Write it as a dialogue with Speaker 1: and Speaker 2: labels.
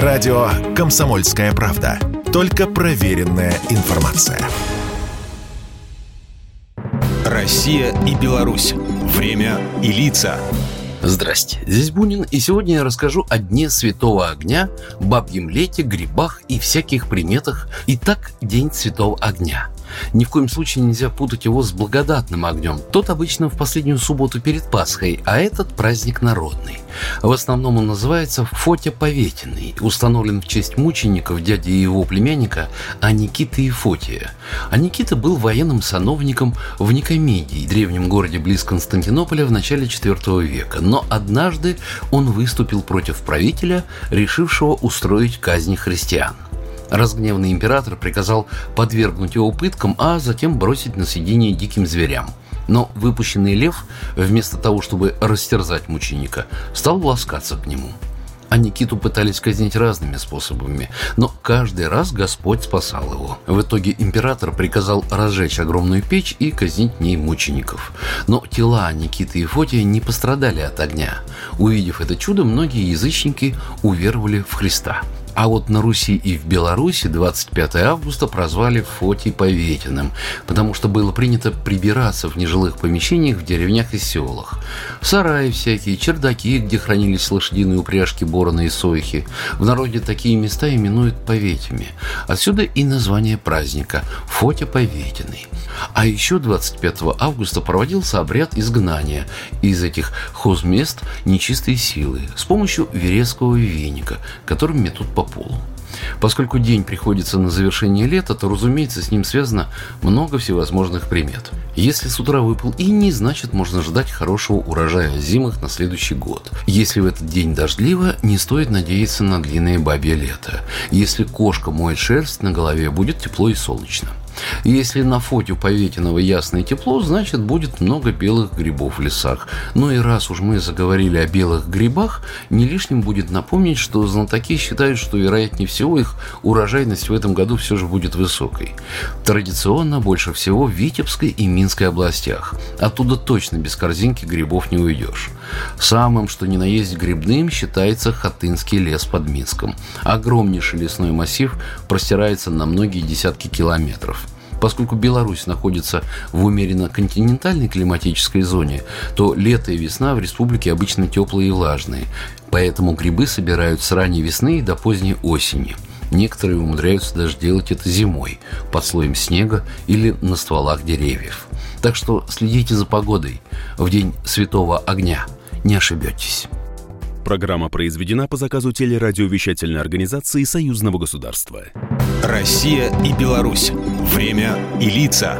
Speaker 1: Радио «Комсомольская правда». Только проверенная информация.
Speaker 2: Россия и Беларусь. Время и лица.
Speaker 3: Здрасте, здесь Бунин, и сегодня я расскажу о Дне Святого Огня, бабьем лете, грибах и всяких приметах. Итак, День Святого Огня – ни в коем случае нельзя путать его с благодатным огнем. Тот обычно в последнюю субботу перед Пасхой, а этот праздник народный. В основном он называется Фотя Поветиный, установлен в честь мучеников дяди и его племянника Аникиты Фотия. А Никита был военным сановником в Никомедии, древнем городе близ Константинополя в начале IV века. Но однажды он выступил против правителя, решившего устроить казнь христиан. Разгневанный император приказал подвергнуть его пыткам, а затем бросить на съедение диким зверям. Но выпущенный лев, вместо того, чтобы растерзать мученика, стал ласкаться к нему. А Никиту пытались казнить разными способами, но каждый раз Господь спасал его. В итоге император приказал разжечь огромную печь и казнить в ней мучеников. Но тела Никиты и Фотия не пострадали от огня. Увидев это чудо, многие язычники уверовали в Христа – а вот на Руси и в Беларуси 25 августа прозвали Фоти Поветиным, потому что было принято прибираться в нежилых помещениях в деревнях и селах. Сараи всякие, чердаки, где хранились лошадиные упряжки, бороны и сойхи. В народе такие места именуют Поветями. Отсюда и название праздника – Фотя Поветиный. А еще 25 августа проводился обряд изгнания из этих хозмест нечистой силы с помощью вереского веника, которым метут по полу. Поскольку день приходится на завершение лета, то, разумеется, с ним связано много всевозможных примет. Если с утра выпал иней, значит можно ждать хорошего урожая зимых на следующий год. Если в этот день дождливо, не стоит надеяться на длинное бабье лето. Если кошка моет шерсть на голове, будет тепло и солнечно. Если на фоте Поветиного ясное тепло, значит будет много белых грибов в лесах. Ну и раз уж мы заговорили о белых грибах, не лишним будет напомнить, что знатоки считают, что вероятнее всего их урожайность в этом году все же будет высокой. Традиционно больше всего в Витебской и Минской областях. Оттуда точно без корзинки грибов не уйдешь. Самым, что ни на есть грибным, считается Хатынский лес под Минском. Огромнейший лесной массив простирается на многие десятки километров. Поскольку Беларусь находится в умеренно континентальной климатической зоне, то лето и весна в республике обычно теплые и влажные, поэтому грибы собирают с ранней весны до поздней осени. Некоторые умудряются даже делать это зимой, под слоем снега или на стволах деревьев. Так что следите за погодой в день святого огня. Не ошибетесь.
Speaker 2: Программа произведена по заказу телерадиовещательной организации Союзного государства. Россия и Беларусь. Время и лица.